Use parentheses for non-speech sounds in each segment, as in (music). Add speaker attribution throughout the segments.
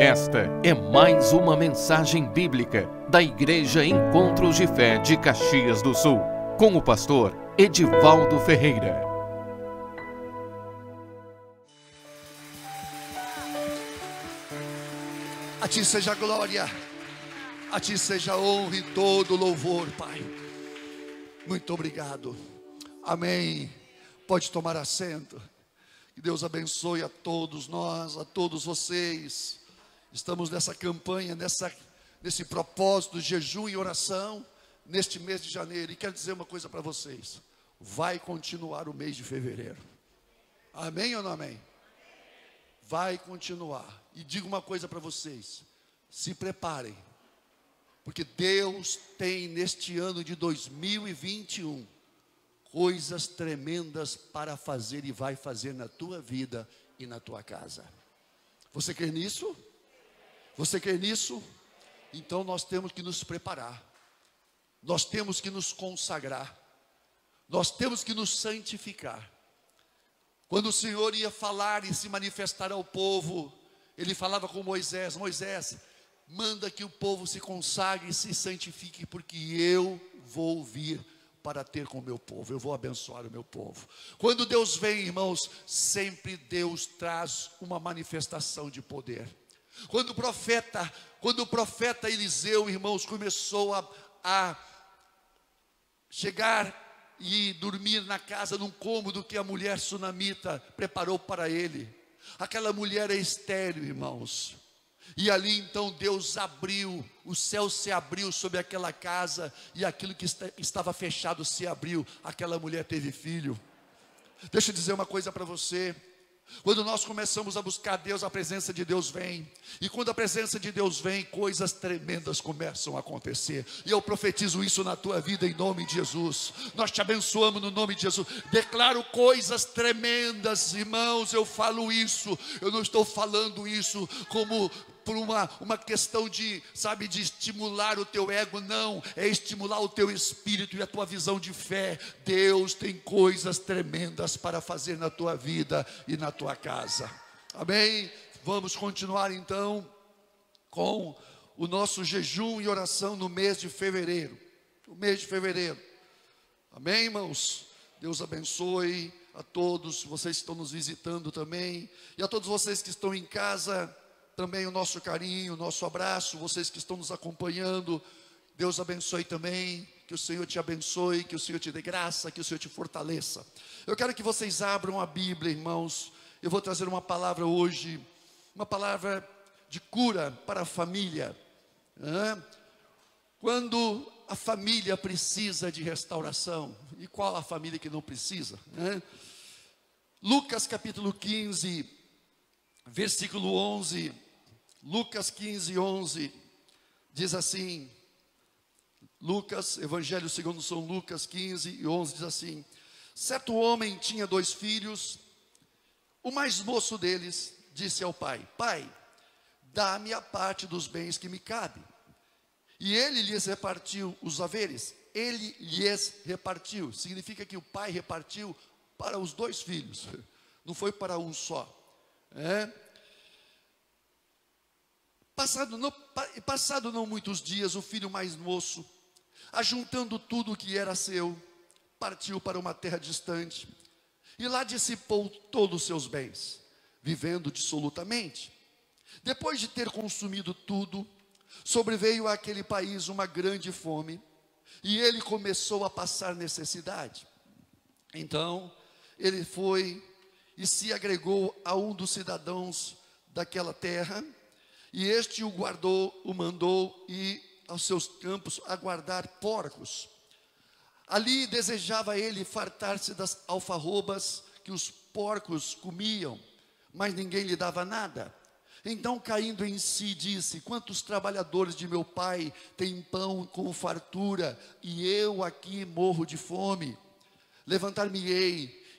Speaker 1: Esta é mais uma mensagem bíblica da Igreja Encontros de Fé de Caxias do Sul, com o pastor Edivaldo Ferreira.
Speaker 2: A ti seja glória, a ti seja honra e todo louvor, Pai. Muito obrigado. Amém. Pode tomar assento. Que Deus abençoe a todos nós, a todos vocês. Estamos nessa campanha, nessa, nesse propósito de jejum e oração, neste mês de janeiro. E quero dizer uma coisa para vocês: vai continuar o mês de fevereiro. Amém ou não amém? Vai continuar. E digo uma coisa para vocês: se preparem, porque Deus tem neste ano de 2021 coisas tremendas para fazer e vai fazer na tua vida e na tua casa. Você quer nisso? Você quer nisso? Então nós temos que nos preparar, nós temos que nos consagrar, nós temos que nos santificar. Quando o Senhor ia falar e se manifestar ao povo, ele falava com Moisés: Moisés, manda que o povo se consagre e se santifique, porque eu vou vir para ter com o meu povo, eu vou abençoar o meu povo. Quando Deus vem, irmãos, sempre Deus traz uma manifestação de poder. Quando o profeta, quando o profeta Eliseu, irmãos, começou a, a chegar e dormir na casa num cômodo que a mulher sunamita preparou para ele. Aquela mulher é estéreo, irmãos. E ali então Deus abriu, o céu se abriu sobre aquela casa e aquilo que estava fechado se abriu. Aquela mulher teve filho. Deixa eu dizer uma coisa para você. Quando nós começamos a buscar Deus, a presença de Deus vem. E quando a presença de Deus vem, coisas tremendas começam a acontecer. E eu profetizo isso na tua vida em nome de Jesus. Nós te abençoamos no nome de Jesus. Declaro coisas tremendas, irmãos. Eu falo isso. Eu não estou falando isso como por uma, uma questão de, sabe, de estimular o teu ego, não, é estimular o teu espírito e a tua visão de fé. Deus tem coisas tremendas para fazer na tua vida e na tua casa. Amém? Vamos continuar então com o nosso jejum e oração no mês de fevereiro. O mês de fevereiro. Amém, irmãos? Deus abençoe a todos vocês que estão nos visitando também e a todos vocês que estão em casa também o nosso carinho, o nosso abraço, vocês que estão nos acompanhando. Deus abençoe também, que o Senhor te abençoe, que o Senhor te dê graça, que o Senhor te fortaleça. Eu quero que vocês abram a Bíblia, irmãos. Eu vou trazer uma palavra hoje, uma palavra de cura para a família. Quando a família precisa de restauração, e qual a família que não precisa? Lucas capítulo 15, versículo 11 Lucas 15, 11 diz assim: Lucas, Evangelho segundo São Lucas 15 e 11 diz assim: Certo homem tinha dois filhos, o mais moço deles disse ao pai: Pai, dá-me a parte dos bens que me cabe. E ele lhes repartiu os haveres. Ele lhes repartiu. Significa que o pai repartiu para os dois filhos, (laughs) não foi para um só. É? Passado não, passado não muitos dias, o filho mais moço, ajuntando tudo o que era seu, partiu para uma terra distante e lá dissipou todos os seus bens, vivendo dissolutamente. Depois de ter consumido tudo, sobreveio àquele país uma grande fome e ele começou a passar necessidade. Então, ele foi e se agregou a um dos cidadãos daquela terra e este o guardou, o mandou ir aos seus campos a guardar porcos. Ali desejava ele fartar-se das alfarrobas que os porcos comiam, mas ninguém lhe dava nada. Então, caindo em si, disse: Quantos trabalhadores de meu pai têm pão com fartura, e eu aqui morro de fome? Levantar-me-ei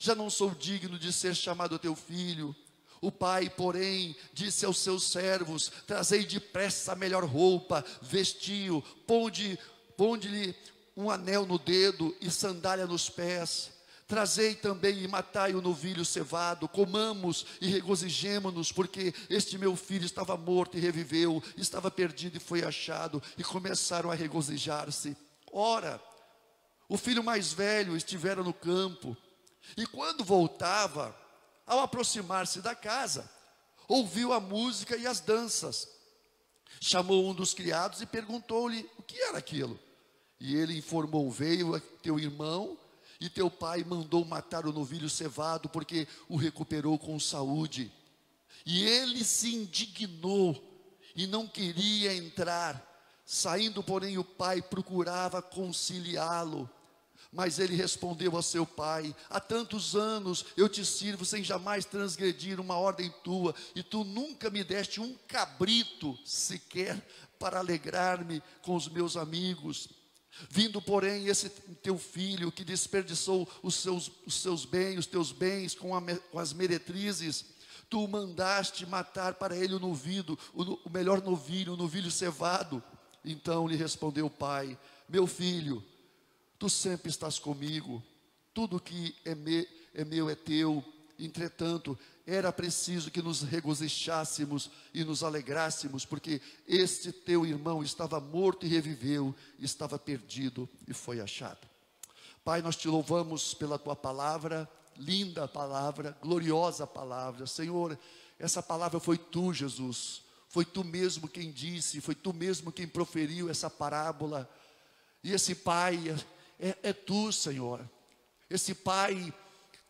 Speaker 2: já não sou digno de ser chamado teu filho. O pai, porém, disse aos seus servos: Trazei depressa a melhor roupa, vestiu, ponde-lhe ponde um anel no dedo e sandália nos pés. Trazei também e matai o novilho cevado, comamos e regozijemo-nos, porque este meu filho estava morto e reviveu, estava perdido e foi achado, e começaram a regozijar-se. Ora, o filho mais velho estivera no campo, e quando voltava, ao aproximar-se da casa, ouviu a música e as danças. Chamou um dos criados e perguntou-lhe o que era aquilo. E ele informou: Veio teu irmão e teu pai mandou matar o novilho cevado, porque o recuperou com saúde. E ele se indignou e não queria entrar. Saindo, porém, o pai procurava conciliá-lo. Mas ele respondeu a seu pai: Há tantos anos eu te sirvo sem jamais transgredir uma ordem tua, e tu nunca me deste um cabrito sequer para alegrar-me com os meus amigos. Vindo, porém, esse teu filho que desperdiçou os seus, os seus bens, os teus bens com, a, com as meretrizes, tu mandaste matar para ele o novido, o, o melhor novilho, o novilho cevado. Então lhe respondeu o pai: Meu filho, Tu sempre estás comigo, tudo que é, me, é meu é teu. Entretanto, era preciso que nos regozijássemos e nos alegrássemos, porque este teu irmão estava morto e reviveu, estava perdido e foi achado. Pai, nós te louvamos pela tua palavra, linda palavra, gloriosa palavra. Senhor, essa palavra foi tu, Jesus. Foi tu mesmo quem disse, foi tu mesmo quem proferiu essa parábola. E esse pai é, é tu, Senhor. Esse Pai,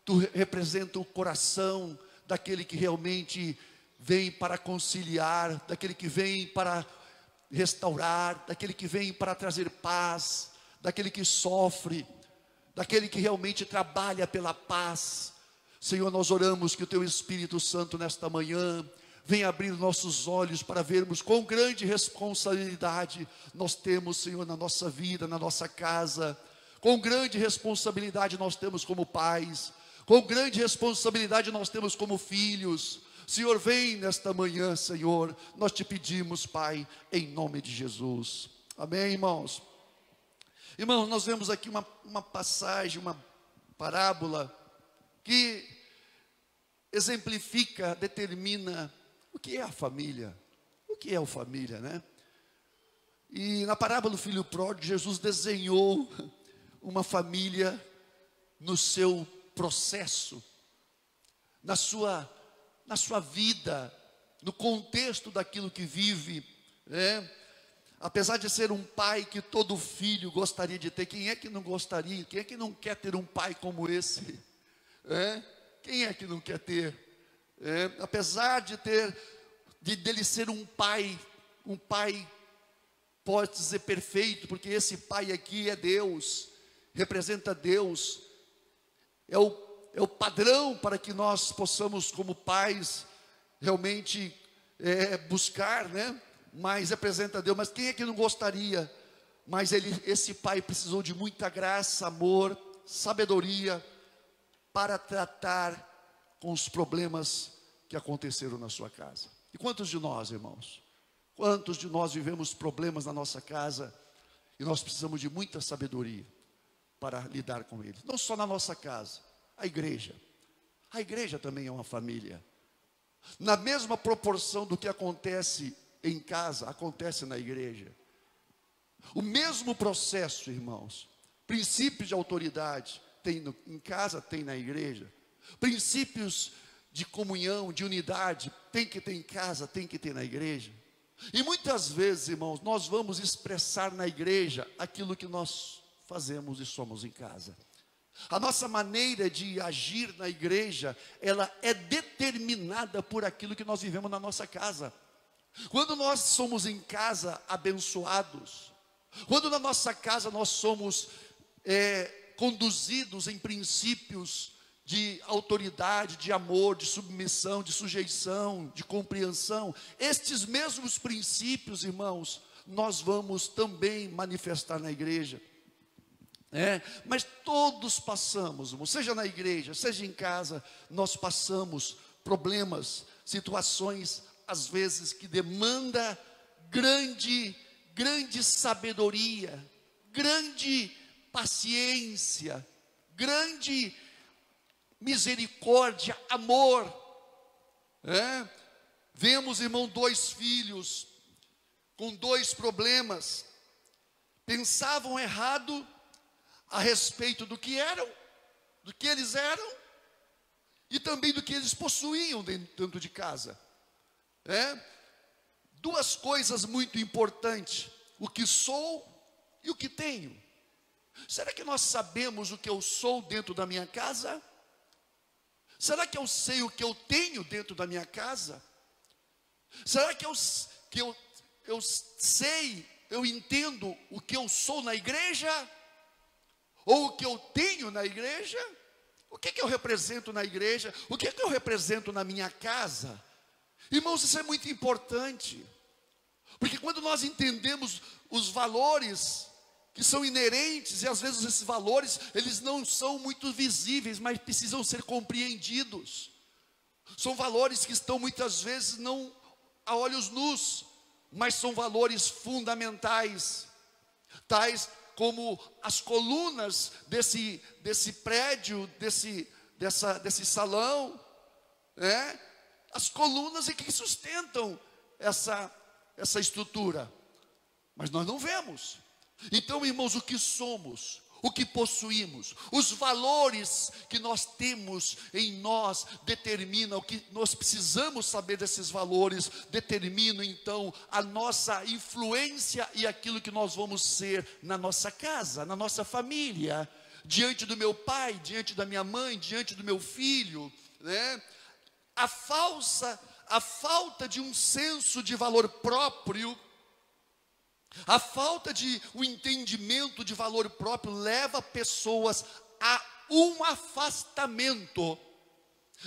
Speaker 2: tu representa o coração daquele que realmente vem para conciliar, daquele que vem para restaurar, daquele que vem para trazer paz, daquele que sofre, daquele que realmente trabalha pela paz. Senhor, nós oramos que o Teu Espírito Santo nesta manhã venha abrir nossos olhos para vermos com grande responsabilidade nós temos, Senhor, na nossa vida, na nossa casa com grande responsabilidade nós temos como pais, com grande responsabilidade nós temos como filhos. Senhor, vem nesta manhã, Senhor, nós te pedimos, Pai, em nome de Jesus. Amém, irmãos? Irmãos, nós vemos aqui uma, uma passagem, uma parábola que exemplifica, determina o que é a família. O que é a família, né? E na parábola do filho pródigo, Jesus desenhou uma família no seu processo, na sua, na sua vida, no contexto daquilo que vive, né? Apesar de ser um pai que todo filho gostaria de ter, quem é que não gostaria? Quem é que não quer ter um pai como esse? É? Quem é que não quer ter? É? Apesar de ter, de dele ser um pai, um pai pode dizer perfeito, porque esse pai aqui é Deus representa Deus, é o, é o padrão para que nós possamos, como pais, realmente é, buscar, né? Mas representa Deus. Mas quem é que não gostaria? Mas ele, esse pai precisou de muita graça, amor, sabedoria para tratar com os problemas que aconteceram na sua casa. E quantos de nós, irmãos? Quantos de nós vivemos problemas na nossa casa e nós precisamos de muita sabedoria? Para lidar com eles. Não só na nossa casa, a igreja. A igreja também é uma família. Na mesma proporção do que acontece em casa, acontece na igreja. O mesmo processo, irmãos. Princípios de autoridade tem no, em casa, tem na igreja. Princípios de comunhão, de unidade, tem que ter em casa, tem que ter na igreja. E muitas vezes, irmãos, nós vamos expressar na igreja aquilo que nós fazemos e somos em casa. A nossa maneira de agir na igreja, ela é determinada por aquilo que nós vivemos na nossa casa. Quando nós somos em casa abençoados, quando na nossa casa nós somos é, conduzidos em princípios de autoridade, de amor, de submissão, de sujeição, de compreensão. Estes mesmos princípios, irmãos, nós vamos também manifestar na igreja. É, mas todos passamos, seja na igreja, seja em casa, nós passamos problemas, situações, às vezes, que demanda grande, grande sabedoria, grande paciência, grande misericórdia, amor. É? Vemos, irmão, dois filhos com dois problemas, pensavam errado a respeito do que eram, do que eles eram e também do que eles possuíam dentro de casa. É? Duas coisas muito importantes: o que sou e o que tenho. Será que nós sabemos o que eu sou dentro da minha casa? Será que eu sei o que eu tenho dentro da minha casa? Será que eu, que eu, eu sei, eu entendo o que eu sou na igreja? Ou o que eu tenho na igreja? O que, que eu represento na igreja? O que, que eu represento na minha casa? Irmãos, isso é muito importante. Porque quando nós entendemos os valores que são inerentes e às vezes esses valores, eles não são muito visíveis, mas precisam ser compreendidos. São valores que estão muitas vezes não a olhos nus, mas são valores fundamentais, tais como as colunas desse, desse prédio, desse, dessa, desse salão, né? as colunas e que sustentam essa, essa estrutura, mas nós não vemos. Então, irmãos, o que somos, o que possuímos, os valores que nós temos em nós determinam o que nós precisamos saber desses valores, determinam então a nossa influência e aquilo que nós vamos ser na nossa casa, na nossa família, diante do meu pai, diante da minha mãe, diante do meu filho, né? A falsa, a falta de um senso de valor próprio a falta de um entendimento de valor próprio leva pessoas a um afastamento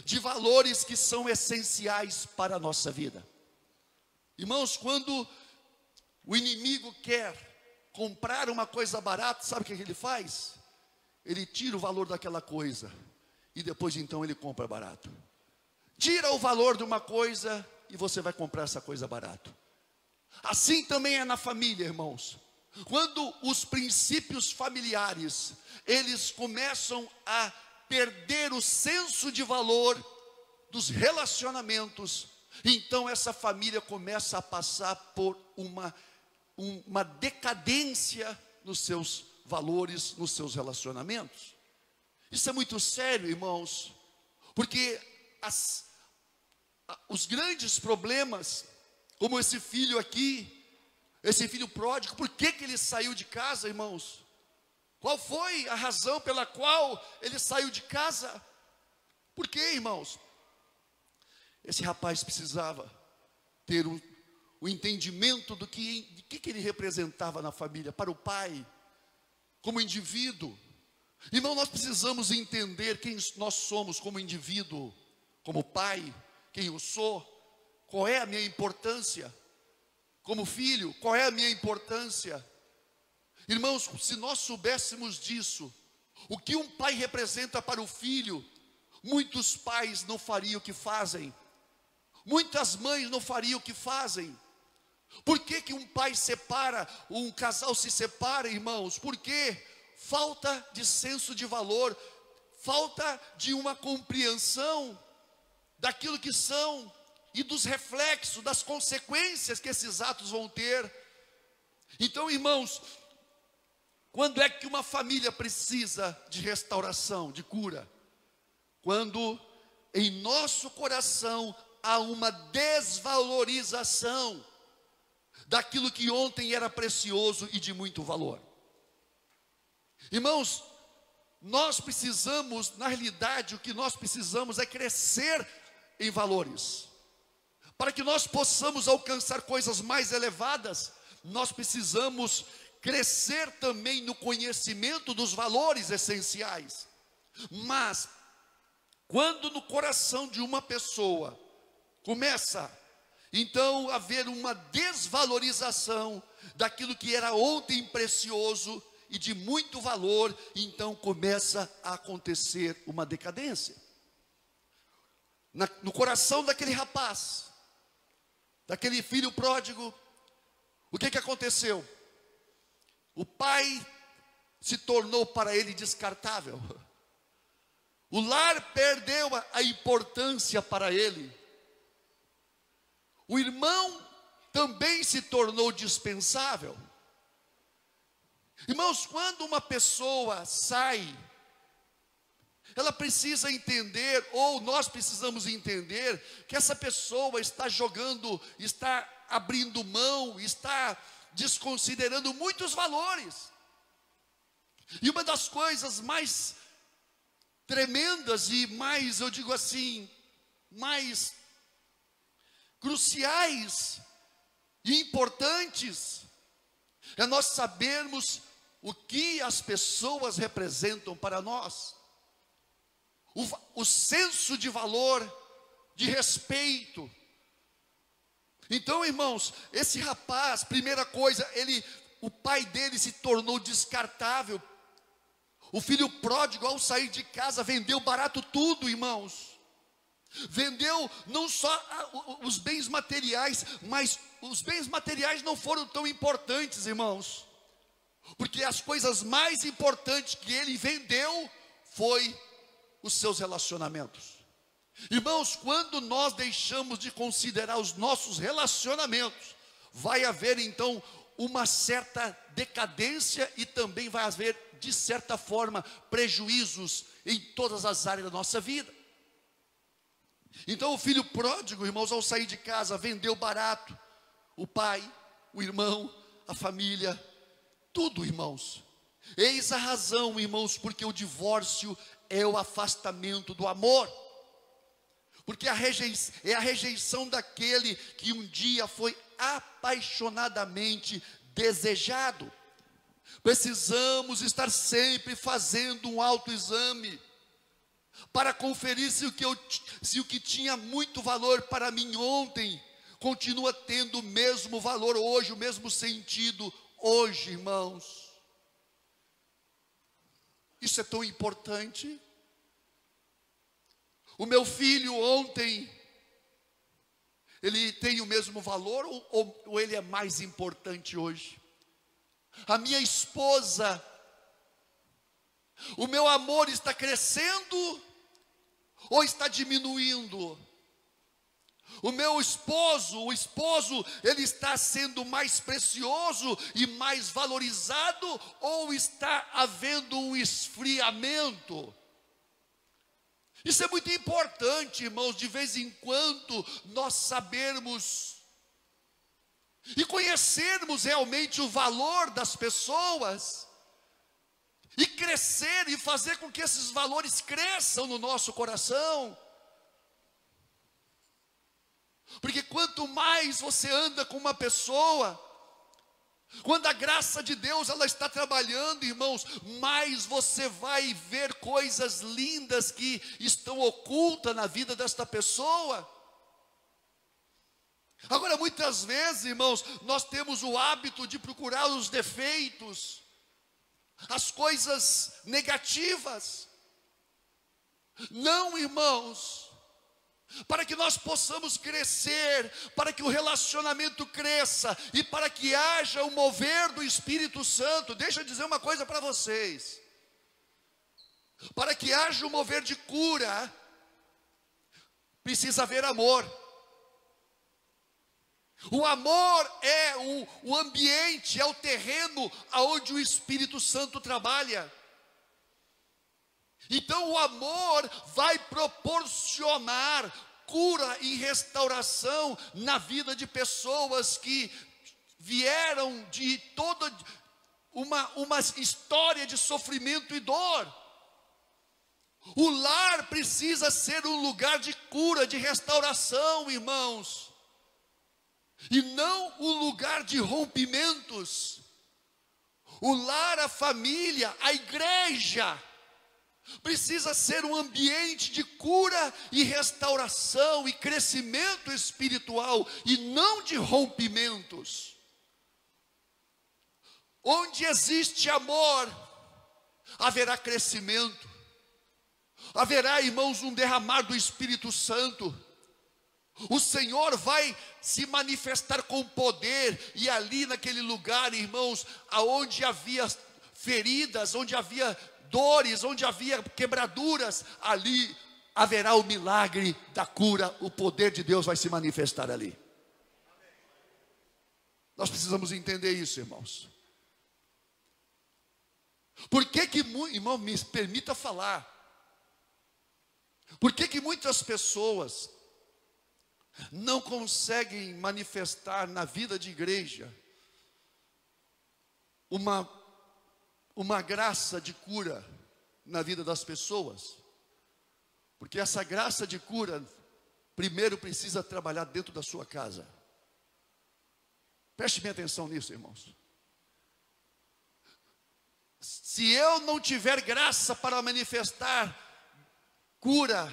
Speaker 2: de valores que são essenciais para a nossa vida. Irmãos, quando o inimigo quer comprar uma coisa barata, sabe o que ele faz? Ele tira o valor daquela coisa e depois então ele compra barato. Tira o valor de uma coisa e você vai comprar essa coisa barato. Assim também é na família, irmãos. Quando os princípios familiares, eles começam a perder o senso de valor dos relacionamentos, então essa família começa a passar por uma, uma decadência nos seus valores, nos seus relacionamentos. Isso é muito sério, irmãos, porque as, os grandes problemas como esse filho aqui, esse filho pródigo, por que, que ele saiu de casa, irmãos? Qual foi a razão pela qual ele saiu de casa? Por que, irmãos? Esse rapaz precisava ter um, o entendimento do que, de que, que ele representava na família, para o pai, como indivíduo. Irmão, nós precisamos entender quem nós somos como indivíduo, como pai, quem eu sou. Qual é a minha importância? Como filho, qual é a minha importância? Irmãos, se nós soubéssemos disso, o que um pai representa para o filho, muitos pais não fariam o que fazem, muitas mães não fariam o que fazem. Por que, que um pai separa, um casal se separa, irmãos? Porque falta de senso de valor, falta de uma compreensão daquilo que são e dos reflexos, das consequências que esses atos vão ter. Então, irmãos, quando é que uma família precisa de restauração, de cura? Quando em nosso coração há uma desvalorização daquilo que ontem era precioso e de muito valor. Irmãos, nós precisamos, na realidade, o que nós precisamos é crescer em valores. Para que nós possamos alcançar coisas mais elevadas, nós precisamos crescer também no conhecimento dos valores essenciais. Mas, Quando no coração de uma pessoa começa então a haver uma desvalorização daquilo que era ontem precioso e de muito valor, então começa a acontecer uma decadência. Na, no coração daquele rapaz, daquele filho pródigo, o que, que aconteceu? O pai se tornou para ele descartável. O lar perdeu a importância para ele. O irmão também se tornou dispensável. Irmãos, quando uma pessoa sai, ela precisa entender, ou nós precisamos entender, que essa pessoa está jogando, está abrindo mão, está desconsiderando muitos valores. E uma das coisas mais tremendas e mais, eu digo assim, mais cruciais e importantes é nós sabermos o que as pessoas representam para nós, o, o senso de valor, de respeito. Então, irmãos, esse rapaz, primeira coisa, ele, o pai dele se tornou descartável. O filho pródigo, ao sair de casa, vendeu barato tudo, irmãos. Vendeu não só os bens materiais, mas os bens materiais não foram tão importantes, irmãos. Porque as coisas mais importantes que ele vendeu foi os seus relacionamentos. Irmãos, quando nós deixamos de considerar os nossos relacionamentos, vai haver então uma certa decadência e também vai haver, de certa forma, prejuízos em todas as áreas da nossa vida. Então o filho pródigo, irmãos, ao sair de casa, vendeu barato o pai, o irmão, a família, tudo, irmãos. Eis a razão, irmãos, porque o divórcio é o afastamento do amor. Porque a é a rejeição daquele que um dia foi apaixonadamente desejado. Precisamos estar sempre fazendo um autoexame para conferir se o, que eu, se o que tinha muito valor para mim ontem continua tendo o mesmo valor hoje, o mesmo sentido hoje, irmãos. Isso é tão importante. O meu filho ontem, ele tem o mesmo valor ou, ou, ou ele é mais importante hoje? A minha esposa, o meu amor está crescendo ou está diminuindo? O meu esposo, o esposo, ele está sendo mais precioso e mais valorizado ou está havendo um esfriamento? Isso é muito importante, irmãos, de vez em quando nós sabermos e conhecermos realmente o valor das pessoas e crescer e fazer com que esses valores cresçam no nosso coração. Porque quanto mais você anda com uma pessoa, quando a graça de Deus ela está trabalhando, irmãos, mais você vai ver coisas lindas que estão ocultas na vida desta pessoa. Agora, muitas vezes, irmãos, nós temos o hábito de procurar os defeitos, as coisas negativas. Não, irmãos, para que nós possamos crescer, para que o relacionamento cresça e para que haja o mover do Espírito Santo. Deixa eu dizer uma coisa para vocês. Para que haja o mover de cura, precisa haver amor. O amor é o, o ambiente, é o terreno aonde o Espírito Santo trabalha. Então o amor vai proporcionar cura e restauração na vida de pessoas que vieram de toda uma, uma história de sofrimento e dor. O lar precisa ser um lugar de cura, de restauração, irmãos e não o lugar de rompimentos. O lar, a família, a igreja precisa ser um ambiente de cura e restauração e crescimento espiritual e não de rompimentos. Onde existe amor, haverá crescimento, haverá, irmãos, um derramar do Espírito Santo. O Senhor vai se manifestar com poder, e ali naquele lugar, irmãos, aonde havia feridas, onde havia dores, onde havia quebraduras, ali haverá o milagre da cura, o poder de Deus vai se manifestar ali. Nós precisamos entender isso, irmãos. Por que que, irmão, me permita falar. Por que que muitas pessoas não conseguem manifestar na vida de igreja uma, uma graça de cura na vida das pessoas, porque essa graça de cura, primeiro precisa trabalhar dentro da sua casa. Preste bem atenção nisso, irmãos. Se eu não tiver graça para manifestar cura,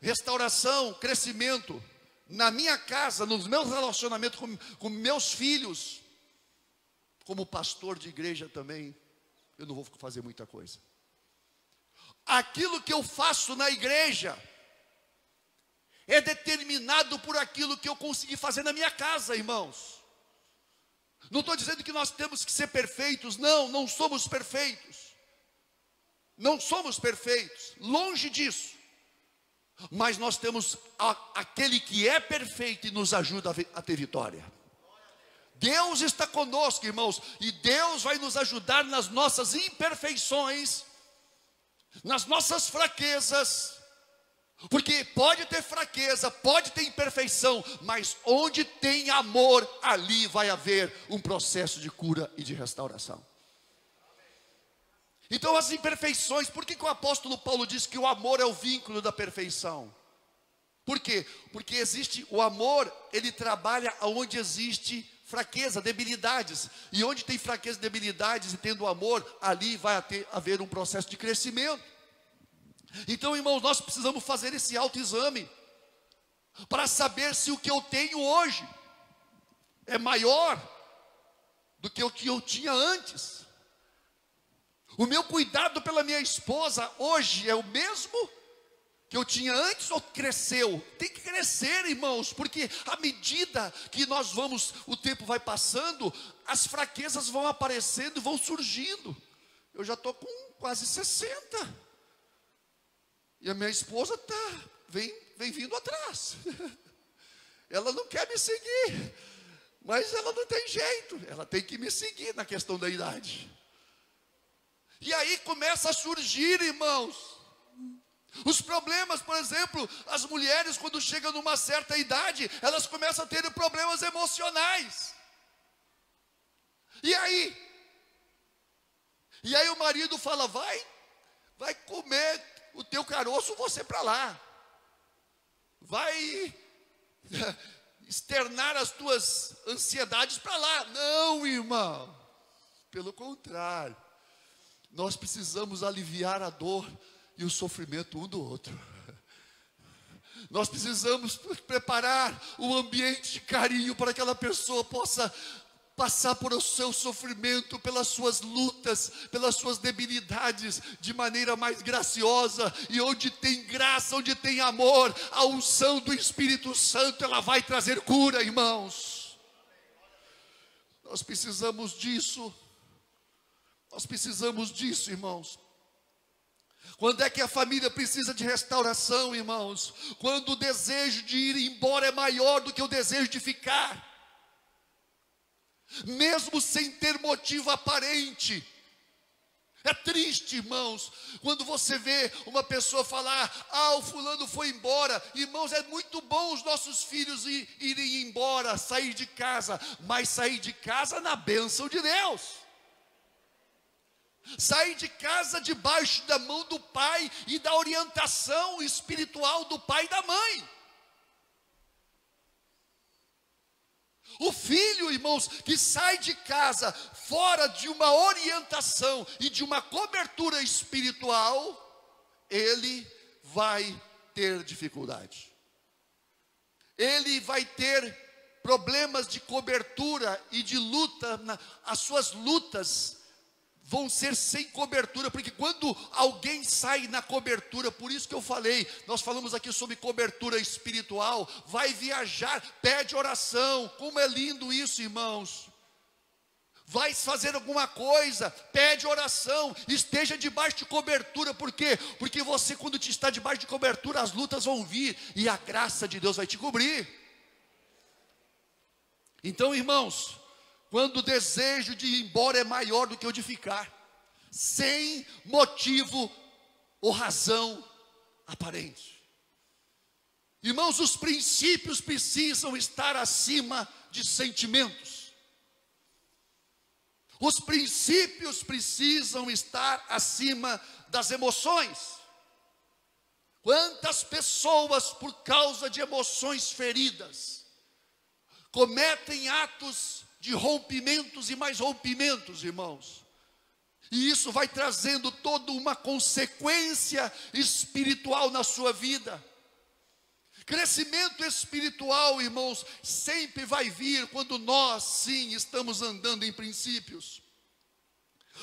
Speaker 2: restauração, crescimento, na minha casa, nos meus relacionamentos com, com meus filhos, como pastor de igreja também, eu não vou fazer muita coisa. Aquilo que eu faço na igreja é determinado por aquilo que eu consegui fazer na minha casa, irmãos. Não estou dizendo que nós temos que ser perfeitos, não, não somos perfeitos. Não somos perfeitos, longe disso. Mas nós temos a, aquele que é perfeito e nos ajuda a, a ter vitória. Deus está conosco, irmãos, e Deus vai nos ajudar nas nossas imperfeições, nas nossas fraquezas, porque pode ter fraqueza, pode ter imperfeição, mas onde tem amor, ali vai haver um processo de cura e de restauração. Então, as imperfeições, por que, que o apóstolo Paulo diz que o amor é o vínculo da perfeição? Por quê? Porque existe o amor, ele trabalha onde existe fraqueza, debilidades. E onde tem fraqueza, debilidades e tendo amor, ali vai ter, haver um processo de crescimento. Então, irmãos, nós precisamos fazer esse autoexame para saber se o que eu tenho hoje é maior do que o que eu tinha antes. O meu cuidado pela minha esposa hoje é o mesmo que eu tinha antes ou cresceu? Tem que crescer, irmãos, porque à medida que nós vamos, o tempo vai passando, as fraquezas vão aparecendo e vão surgindo. Eu já estou com quase 60. E a minha esposa está, vem, vem vindo atrás. (laughs) Ela não quer me seguir, mas ela não tem jeito, ela tem que me seguir na questão da idade. E aí começa a surgir, irmãos, os problemas, por exemplo, as mulheres, quando chegam numa certa idade, elas começam a ter problemas emocionais. E aí? E aí o marido fala: vai, vai comer o teu caroço, você para lá. Vai (laughs) externar as tuas ansiedades para lá. Não, irmão. Pelo contrário nós precisamos aliviar a dor e o sofrimento um do outro. Nós precisamos preparar o ambiente de carinho para que aquela pessoa possa passar por o seu sofrimento, pelas suas lutas, pelas suas debilidades, de maneira mais graciosa, e onde tem graça, onde tem amor, a unção do Espírito Santo, ela vai trazer cura, irmãos. Nós precisamos disso. Nós precisamos disso, irmãos. Quando é que a família precisa de restauração, irmãos? Quando o desejo de ir embora é maior do que o desejo de ficar, mesmo sem ter motivo aparente. É triste, irmãos, quando você vê uma pessoa falar: Ah, o fulano foi embora. Irmãos, é muito bom os nossos filhos irem embora, sair de casa, mas sair de casa na bênção de Deus sair de casa debaixo da mão do pai e da orientação espiritual do pai e da mãe. O filho, irmãos, que sai de casa fora de uma orientação e de uma cobertura espiritual, ele vai ter dificuldade. Ele vai ter problemas de cobertura e de luta, as suas lutas vão ser sem cobertura, porque quando alguém sai na cobertura, por isso que eu falei, nós falamos aqui sobre cobertura espiritual, vai viajar, pede oração, como é lindo isso, irmãos. Vai fazer alguma coisa, pede oração, esteja debaixo de cobertura, por quê? Porque você, quando está debaixo de cobertura, as lutas vão vir e a graça de Deus vai te cobrir. Então, irmãos, quando o desejo de ir embora é maior do que o de ficar, sem motivo ou razão aparente. Irmãos, os princípios precisam estar acima de sentimentos. Os princípios precisam estar acima das emoções. Quantas pessoas, por causa de emoções feridas, cometem atos de rompimentos e mais rompimentos, irmãos. E isso vai trazendo toda uma consequência espiritual na sua vida. Crescimento espiritual, irmãos, sempre vai vir quando nós, sim, estamos andando em princípios.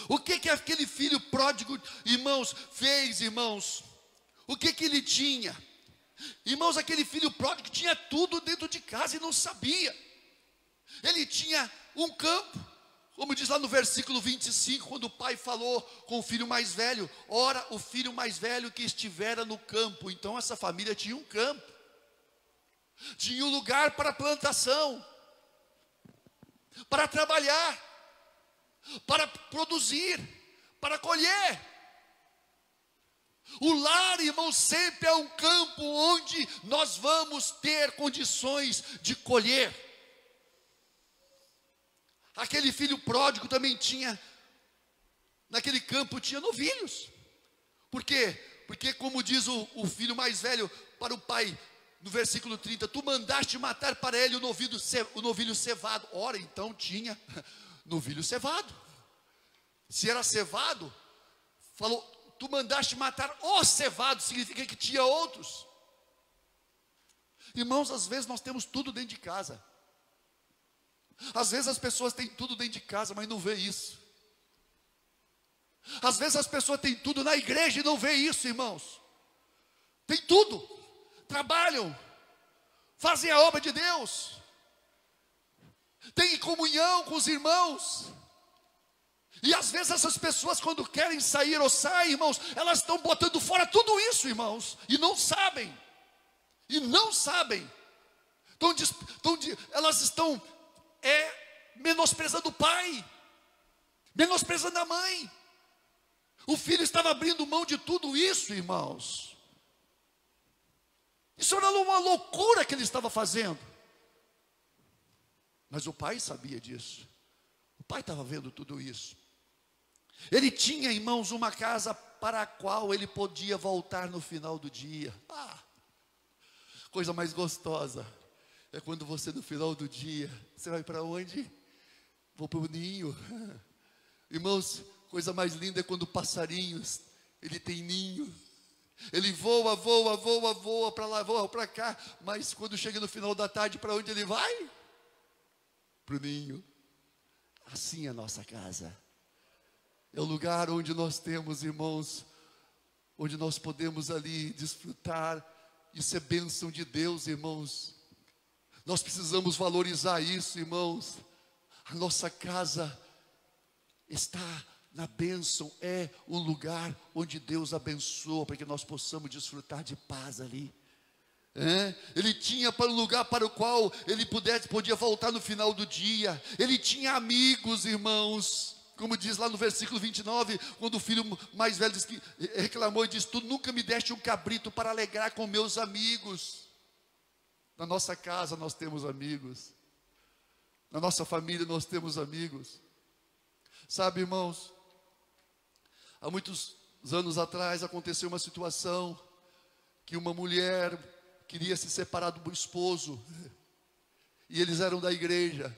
Speaker 2: O que que aquele filho pródigo, irmãos, fez, irmãos? O que que ele tinha? Irmãos, aquele filho pródigo tinha tudo dentro de casa e não sabia. Ele tinha um campo, como diz lá no versículo 25, quando o pai falou com o filho mais velho: Ora, o filho mais velho que estivera no campo. Então, essa família tinha um campo, tinha um lugar para plantação, para trabalhar, para produzir, para colher. O lar, irmão, sempre é um campo onde nós vamos ter condições de colher. Aquele filho pródigo também tinha, naquele campo tinha novilhos. Por quê? Porque, como diz o, o filho mais velho para o pai, no versículo 30, tu mandaste matar para ele o novilho, o novilho cevado. Ora, então tinha (laughs) novilho cevado. Se era cevado, falou, tu mandaste matar o cevado, significa que tinha outros. Irmãos, às vezes nós temos tudo dentro de casa. Às vezes as pessoas têm tudo dentro de casa, mas não vê isso. Às vezes as pessoas têm tudo na igreja e não vê isso, irmãos. Tem tudo. Trabalham, fazem a obra de Deus. Tem comunhão com os irmãos. E às vezes essas pessoas, quando querem sair ou saem, irmãos, elas estão botando fora tudo isso, irmãos, e não sabem. E não sabem. Estão, estão, elas estão é menosprezando o pai, menosprezando a mãe. O filho estava abrindo mão de tudo isso, irmãos. Isso era uma loucura que ele estava fazendo. Mas o pai sabia disso. O pai estava vendo tudo isso. Ele tinha, irmãos, uma casa para a qual ele podia voltar no final do dia. Ah, coisa mais gostosa é quando você no final do dia, você vai para onde? Vou para o ninho. (laughs) Irmãos, coisa mais linda é quando passarinhos, ele tem ninho. Ele voa, voa, voa, voa para lá, voa para cá, mas quando chega no final da tarde, para onde ele vai? Para o ninho. Assim é a nossa casa. É o lugar onde nós temos, irmãos, onde nós podemos ali desfrutar. Isso é bênção de Deus, irmãos. Nós precisamos valorizar isso, irmãos. A nossa casa está na bênção, é um lugar onde Deus abençoa, para que nós possamos desfrutar de paz ali. É? Ele tinha para um lugar para o qual ele pudesse, podia voltar no final do dia. Ele tinha amigos, irmãos. Como diz lá no versículo 29, quando o filho mais velho que, reclamou e disse: Tu nunca me deste um cabrito para alegrar com meus amigos. Na nossa casa nós temos amigos. Na nossa família nós temos amigos. Sabe, irmãos, há muitos anos atrás aconteceu uma situação que uma mulher queria se separar do esposo e eles eram da igreja.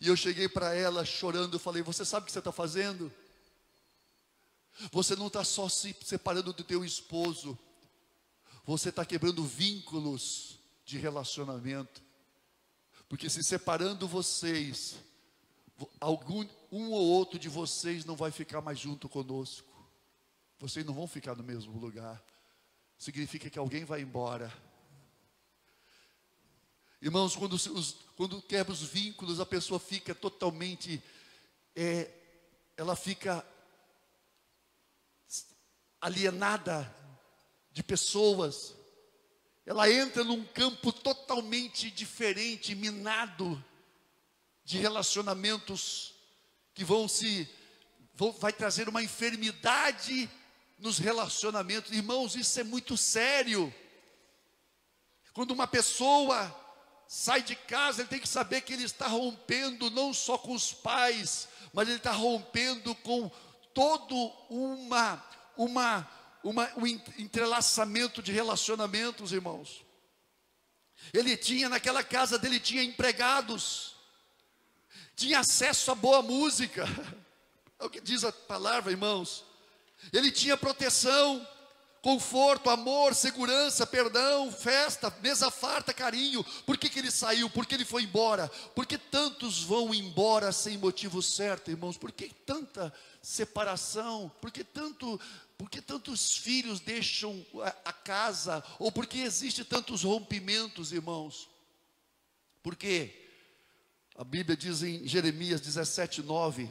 Speaker 2: E eu cheguei para ela chorando, eu falei: Você sabe o que você está fazendo? Você não está só se separando do teu esposo, você está quebrando vínculos de relacionamento. Porque se separando vocês, algum um ou outro de vocês não vai ficar mais junto conosco. Vocês não vão ficar no mesmo lugar. Significa que alguém vai embora. Irmãos, quando, os, quando quebra os vínculos, a pessoa fica totalmente, é, ela fica alienada de pessoas, ela entra num campo totalmente diferente, minado, de relacionamentos que vão se, vão, vai trazer uma enfermidade nos relacionamentos. Irmãos, isso é muito sério. Quando uma pessoa sai de casa, ele tem que saber que ele está rompendo não só com os pais, mas ele está rompendo com todo uma, uma uma, um entrelaçamento de relacionamentos, irmãos. Ele tinha, naquela casa dele, tinha empregados, tinha acesso a boa música, é o que diz a palavra, irmãos. Ele tinha proteção, conforto, amor, segurança, perdão, festa, mesa farta, carinho. Por que, que ele saiu? Por que ele foi embora? Por que tantos vão embora sem motivo certo, irmãos? Por que tanta separação? Por que tanto por que tantos filhos deixam a casa? Ou por que existe tantos rompimentos, irmãos? Porque a Bíblia diz em Jeremias 17, 9: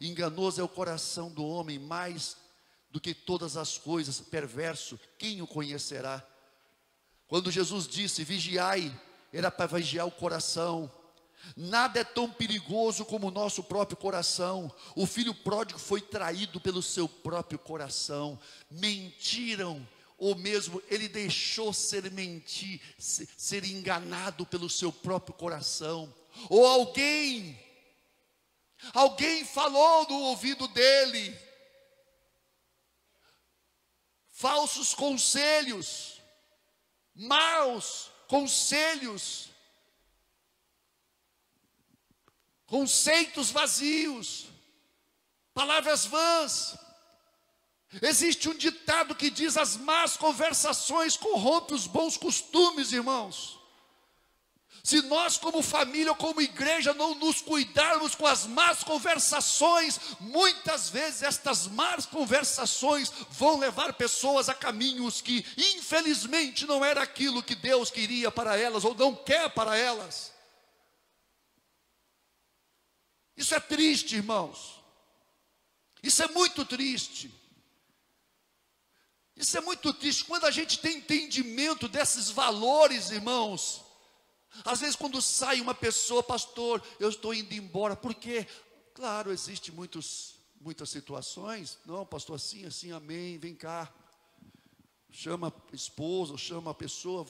Speaker 2: enganoso é o coração do homem mais do que todas as coisas, perverso, quem o conhecerá? Quando Jesus disse: vigiai, era para vigiar o coração. Nada é tão perigoso como o nosso próprio coração. O filho pródigo foi traído pelo seu próprio coração. Mentiram, ou mesmo ele deixou ser mentir, ser enganado pelo seu próprio coração. Ou alguém, alguém falou no ouvido dele, falsos conselhos, maus conselhos, conceitos vazios, palavras vãs. Existe um ditado que diz: as más conversações corrompem os bons costumes, irmãos. Se nós, como família ou como igreja, não nos cuidarmos com as más conversações, muitas vezes estas más conversações vão levar pessoas a caminhos que, infelizmente, não era aquilo que Deus queria para elas ou não quer para elas. Isso é triste, irmãos. Isso é muito triste. Isso é muito triste. Quando a gente tem entendimento desses valores, irmãos. Às vezes, quando sai uma pessoa, pastor, eu estou indo embora, porque, claro, existe muitos, muitas situações. Não, pastor, assim, assim, amém, vem cá. Chama a esposa, chama a pessoa,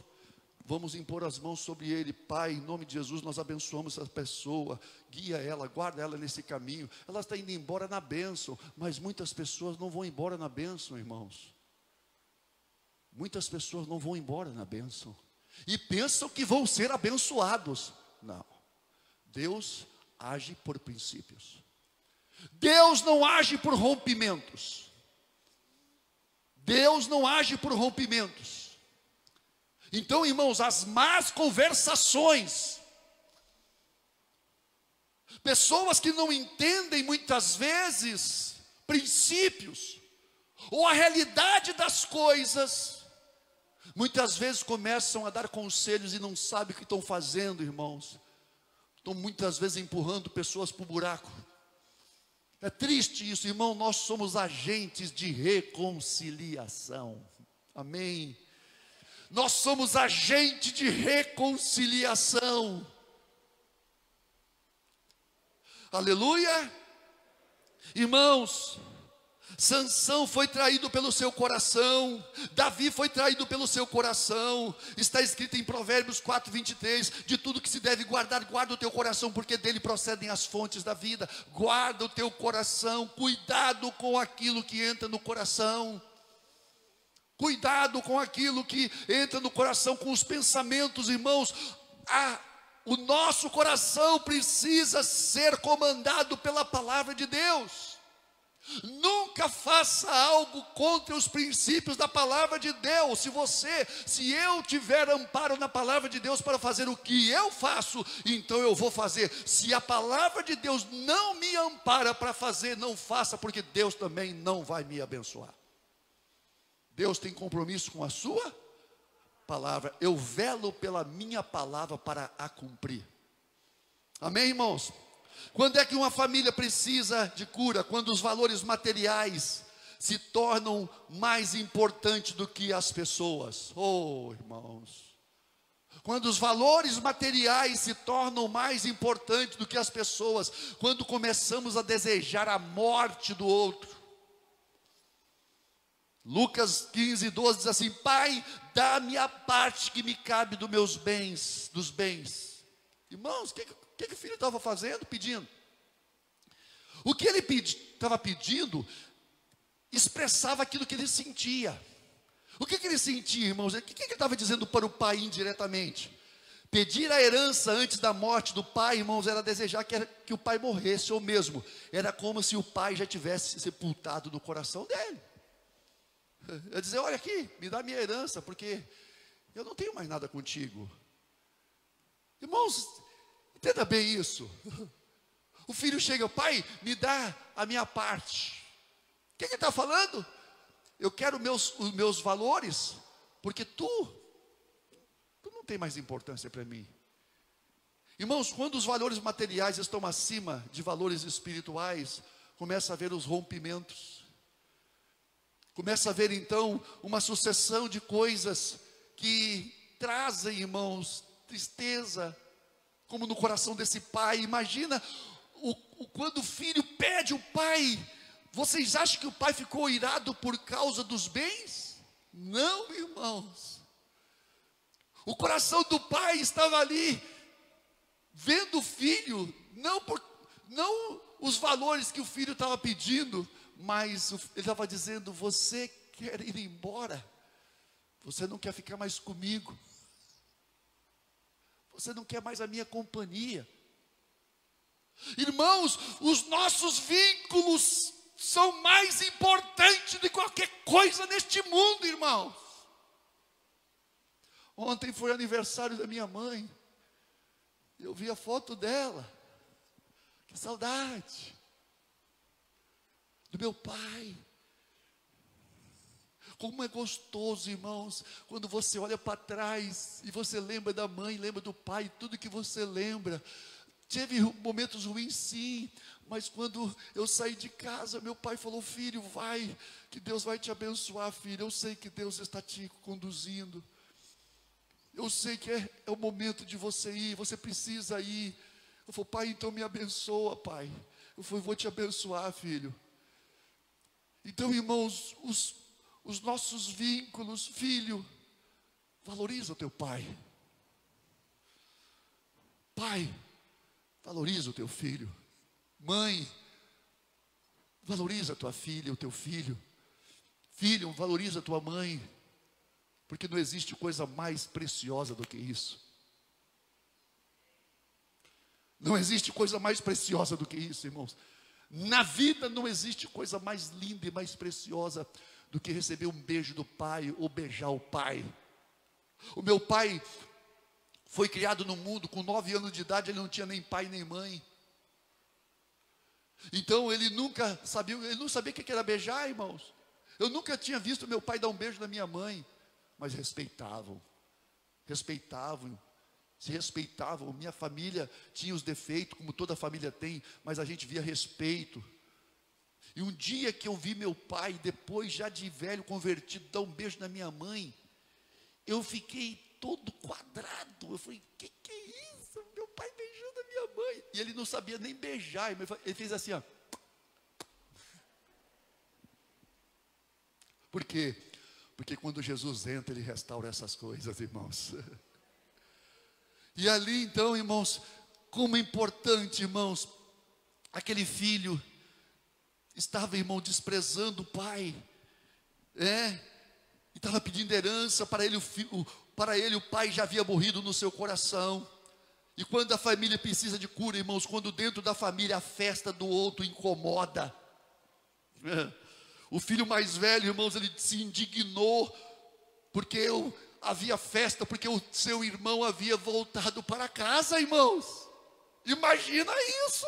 Speaker 2: Vamos impor as mãos sobre ele, Pai, em nome de Jesus, nós abençoamos essa pessoa, guia ela, guarda ela nesse caminho. Ela está indo embora na bênção, mas muitas pessoas não vão embora na bênção, irmãos. Muitas pessoas não vão embora na bênção e pensam que vão ser abençoados. Não, Deus age por princípios, Deus não age por rompimentos, Deus não age por rompimentos. Então, irmãos, as más conversações, pessoas que não entendem muitas vezes princípios, ou a realidade das coisas, muitas vezes começam a dar conselhos e não sabem o que estão fazendo, irmãos. Estão muitas vezes empurrando pessoas para o buraco. É triste isso, irmão. Nós somos agentes de reconciliação. Amém. Nós somos agente de reconciliação. Aleluia. Irmãos, Sansão foi traído pelo seu coração, Davi foi traído pelo seu coração. Está escrito em Provérbios 4, 23: de tudo que se deve guardar, guarda o teu coração, porque dele procedem as fontes da vida. Guarda o teu coração, cuidado com aquilo que entra no coração. Cuidado com aquilo que entra no coração, com os pensamentos, irmãos. O nosso coração precisa ser comandado pela palavra de Deus. Nunca faça algo contra os princípios da palavra de Deus. Se você, se eu tiver amparo na palavra de Deus para fazer o que eu faço, então eu vou fazer. Se a palavra de Deus não me ampara para fazer, não faça, porque Deus também não vai me abençoar. Deus tem compromisso com a sua palavra. Eu velo pela minha palavra para a cumprir. Amém, irmãos? Quando é que uma família precisa de cura? Quando os valores materiais se tornam mais importantes do que as pessoas. Oh, irmãos. Quando os valores materiais se tornam mais importantes do que as pessoas, quando começamos a desejar a morte do outro. Lucas 15, 12 diz assim: Pai, dá-me a parte que me cabe dos meus bens, dos bens. Irmãos, o que, que, que o filho estava fazendo? Pedindo. O que ele estava pedi, pedindo expressava aquilo que ele sentia. O que, que ele sentia, irmãos? O que, que ele estava dizendo para o pai indiretamente? Pedir a herança antes da morte do pai, irmãos, era desejar que, era, que o pai morresse, ou mesmo, era como se o pai já tivesse sepultado no coração dele. Eu dizer: Olha aqui, me dá minha herança, porque eu não tenho mais nada contigo. Irmãos, Entenda bem isso. (laughs) O filho chega, pai, me dá a minha parte. O que ele está falando? Eu quero meus, os meus valores, porque tu, tu não tem mais importância para mim. Irmãos, quando os valores materiais estão acima de valores espirituais, começa a haver os rompimentos. Começa a haver então uma sucessão de coisas que trazem, irmãos, tristeza, como no coração desse pai. Imagina o, o, quando o filho pede o pai. Vocês acham que o pai ficou irado por causa dos bens? Não, irmãos. O coração do pai estava ali, vendo o filho, não, por, não os valores que o filho estava pedindo, mas ele estava dizendo: Você quer ir embora, você não quer ficar mais comigo. Você não quer mais a minha companhia. Irmãos, os nossos vínculos são mais importantes de qualquer coisa neste mundo, irmãos. Ontem foi aniversário da minha mãe. Eu vi a foto dela. Que saudade. Do meu pai. Como é gostoso, irmãos, quando você olha para trás e você lembra da mãe, lembra do pai, tudo que você lembra. Teve momentos ruins, sim, mas quando eu saí de casa, meu pai falou: Filho, vai, que Deus vai te abençoar, filho. Eu sei que Deus está te conduzindo. Eu sei que é, é o momento de você ir, você precisa ir. Eu falei, pai, então me abençoa, pai. Eu falei, vou te abençoar, filho. Então, irmãos, os, os nossos vínculos. Filho, valoriza o teu pai. Pai, valoriza o teu filho. Mãe, valoriza a tua filha, o teu filho. Filho, valoriza a tua mãe. Porque não existe coisa mais preciosa do que isso. Não existe coisa mais preciosa do que isso, irmãos. Na vida não existe coisa mais linda e mais preciosa do que receber um beijo do pai ou beijar o pai. O meu pai foi criado no mundo com nove anos de idade, ele não tinha nem pai nem mãe. Então ele nunca sabia, ele não sabia o que era beijar, irmãos. Eu nunca tinha visto meu pai dar um beijo na minha mãe, mas respeitavam, respeitavam, se respeitavam. Minha família tinha os defeitos, como toda família tem, mas a gente via respeito. E um dia que eu vi meu pai, depois já de velho convertido, dar um beijo na minha mãe, eu fiquei todo quadrado. Eu falei: que que é isso? Meu pai beijando a minha mãe. E ele não sabia nem beijar. Ele fez assim, ó. Por quê? Porque quando Jesus entra, ele restaura essas coisas, irmãos. (laughs) E ali então, irmãos, como é importante, irmãos, aquele filho estava, irmão, desprezando o pai, é, e estava pedindo herança para ele, o, para ele o pai já havia morrido no seu coração. E quando a família precisa de cura, irmãos, quando dentro da família a festa do outro incomoda, (laughs) O filho mais velho, irmãos, ele se indignou porque eu, havia festa, porque o seu irmão havia voltado para casa, irmãos. Imagina isso.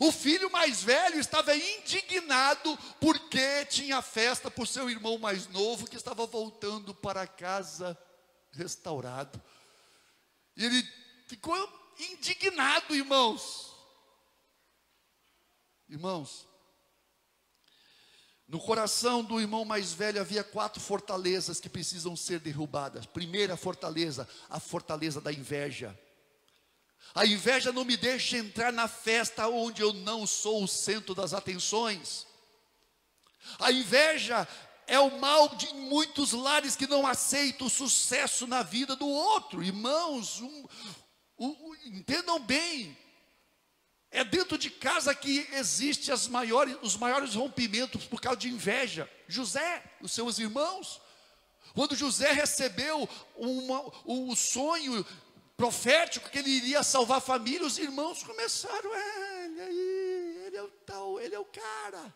Speaker 2: O filho mais velho estava indignado porque tinha festa por seu irmão mais novo que estava voltando para casa restaurado. E ele ficou indignado, irmãos. Irmãos, no coração do irmão mais velho havia quatro fortalezas que precisam ser derrubadas. Primeira fortaleza, a fortaleza da inveja. A inveja não me deixa entrar na festa onde eu não sou o centro das atenções. A inveja é o mal de muitos lares que não aceitam o sucesso na vida do outro. Irmãos, um, um, entendam bem, é dentro de casa que existe maiores, os maiores rompimentos por causa de inveja. José, os seus irmãos, quando José recebeu uma, um sonho profético que ele iria salvar a família, os irmãos começaram, é, ele aí, ele é o tal, ele é o cara.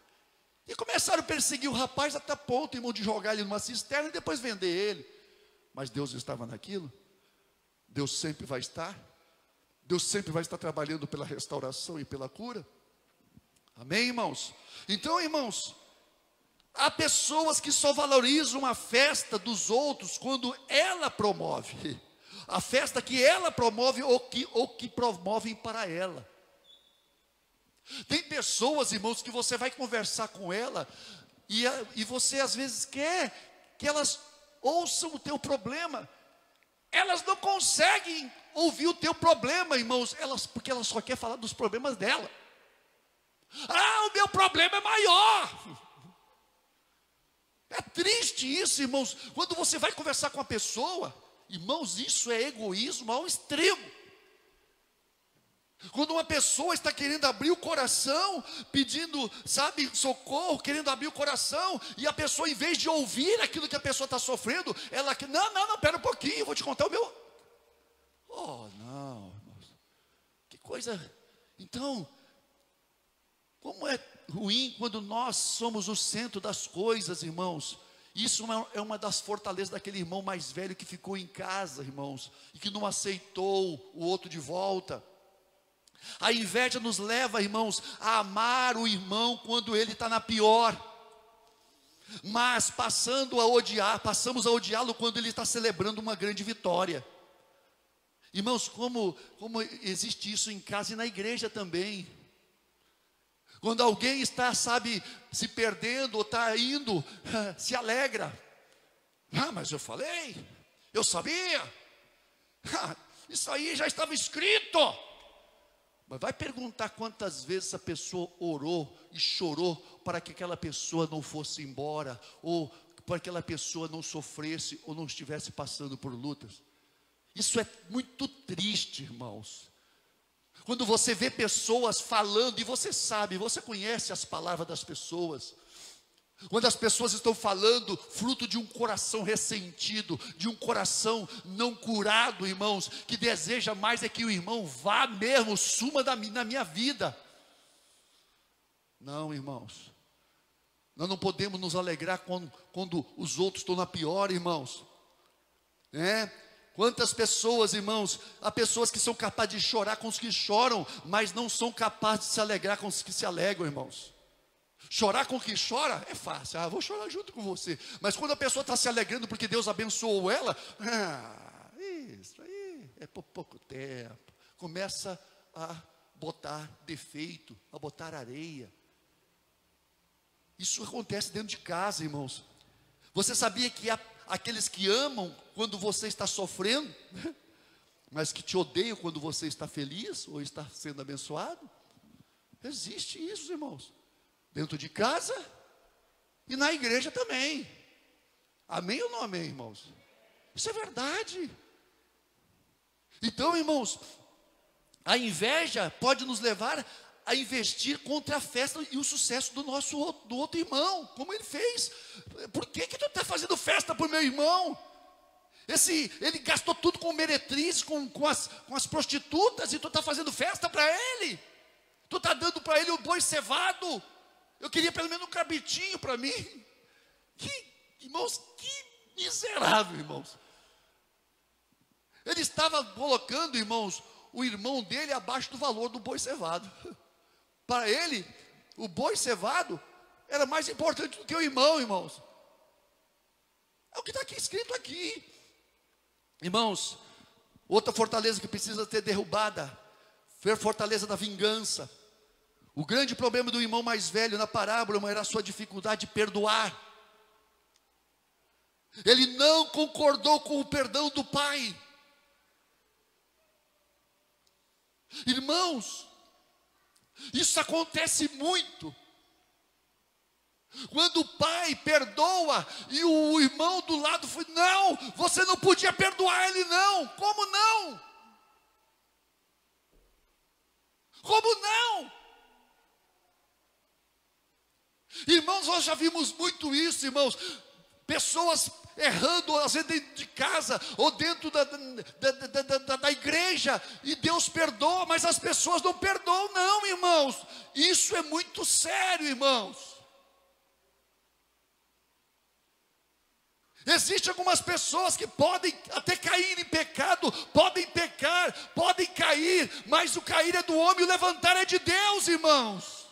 Speaker 2: E começaram a perseguir o rapaz até ponto, irmão, de jogar ele numa cisterna e depois vender ele. Mas Deus estava naquilo. Deus sempre vai estar. Deus sempre vai estar trabalhando pela restauração e pela cura. Amém, irmãos? Então, irmãos, há pessoas que só valorizam a festa dos outros quando ela promove a festa que ela promove ou que, ou que promovem para ela. Tem pessoas, irmãos, que você vai conversar com ela e, e você às vezes quer que elas ouçam o teu problema. Elas não conseguem ouvir o teu problema, irmãos, elas, porque elas só querem falar dos problemas dela. Ah, o meu problema é maior. É triste isso, irmãos, quando você vai conversar com a pessoa, Irmãos, isso é egoísmo ao extremo. Quando uma pessoa está querendo abrir o coração, pedindo, sabe, socorro, querendo abrir o coração, e a pessoa, em vez de ouvir aquilo que a pessoa está sofrendo, ela que, não, não, não, pera um pouquinho, eu vou te contar o meu. Oh, não, irmãos. que coisa. Então, como é ruim quando nós somos o centro das coisas, irmãos. Isso é uma das fortalezas daquele irmão mais velho que ficou em casa, irmãos, e que não aceitou o outro de volta. A inveja nos leva, irmãos, a amar o irmão quando ele está na pior, mas passando a odiar, passamos a odiá-lo quando ele está celebrando uma grande vitória. Irmãos, como, como existe isso em casa e na igreja também. Quando alguém está, sabe, se perdendo ou está indo, (laughs) se alegra. Ah, mas eu falei, eu sabia. (laughs) Ah, isso aí já estava escrito. Mas vai perguntar quantas vezes a pessoa orou e chorou para que aquela pessoa não fosse embora, ou para que aquela pessoa não sofresse ou não estivesse passando por lutas. Isso é muito triste, irmãos. Quando você vê pessoas falando e você sabe, você conhece as palavras das pessoas. Quando as pessoas estão falando, fruto de um coração ressentido, de um coração não curado, irmãos, que deseja mais é que o irmão vá mesmo, suma da, na minha vida. Não, irmãos, nós não podemos nos alegrar quando, quando os outros estão na pior, irmãos. É, Quantas pessoas, irmãos, há pessoas que são capazes de chorar com os que choram, mas não são capazes de se alegrar com os que se alegram, irmãos. Chorar com quem chora é fácil, ah, vou chorar junto com você. Mas quando a pessoa está se alegrando porque Deus abençoou ela, ah, isso aí é por pouco tempo. Começa a botar defeito, a botar areia. Isso acontece dentro de casa, irmãos. Você sabia que há aqueles que amam quando você está sofrendo, (laughs) mas que te odeiam quando você está feliz ou está sendo abençoado. Existe isso, irmãos, dentro de casa e na igreja também. Amém ou não amém, irmãos? Isso é verdade. Então, irmãos, a inveja pode nos levar a investir contra a festa e o sucesso do nosso do outro irmão, como ele fez. Por que, que tu está fazendo festa para o meu irmão? Esse, ele gastou tudo com meretrizes, com, com, as, com as prostitutas, e tu está fazendo festa para ele. Tu está dando para ele o boi cevado. Eu queria pelo menos um cabritinho para mim. Que, irmãos, que miserável, irmãos. Ele estava colocando, irmãos, o irmão dele abaixo do valor do boi cevado. (laughs) Para ele, o boi cevado era mais importante do que o irmão, irmãos. É o que está aqui escrito aqui. Irmãos, outra fortaleza que precisa ser derrubada, foi a fortaleza da vingança. O grande problema do irmão mais velho na parábola era a sua dificuldade de perdoar. Ele não concordou com o perdão do pai. Irmãos, isso acontece muito. Quando o pai perdoa e o irmão do lado foi, não, você não podia perdoar ele, não. Como não? Como não? Irmãos, nós já vimos muito isso, irmãos. Pessoas errando, às vezes dentro de casa ou dentro da, da, da, da, da igreja, e Deus perdoa, mas as pessoas não perdoam, não, irmãos. Isso é muito sério, irmãos. Existem algumas pessoas que podem até cair em pecado, podem pecar, podem cair, mas o cair é do homem, o levantar é de Deus, irmãos.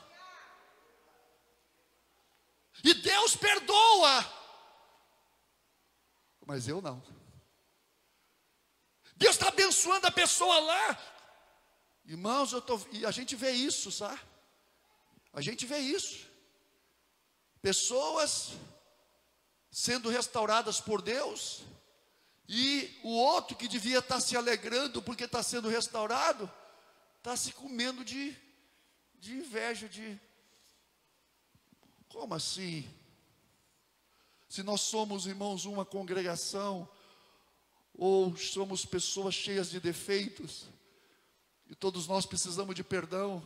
Speaker 2: E Deus perdoa mas eu não. Deus está abençoando a pessoa lá. Irmãos, eu tô, e a gente vê isso, sabe? A gente vê isso. Pessoas sendo restauradas por Deus, e o outro que devia estar tá se alegrando porque está sendo restaurado, está se comendo de, de inveja, de. Como assim? Se nós somos, irmãos, uma congregação, ou somos pessoas cheias de defeitos, e todos nós precisamos de perdão.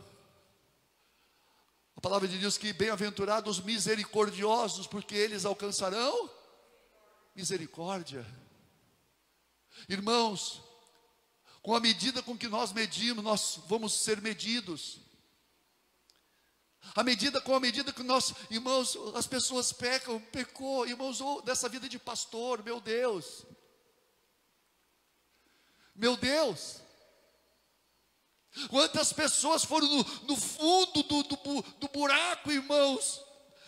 Speaker 2: A palavra de Deus que bem-aventurados misericordiosos, porque eles alcançarão misericórdia. Irmãos, com a medida com que nós medimos, nós vamos ser medidos. À medida, com a medida que nós, irmãos, as pessoas pecam, pecou, irmãos, ou dessa vida de pastor, meu Deus. Meu Deus. Quantas pessoas foram no, no fundo do, do, do, buraco, irmãos,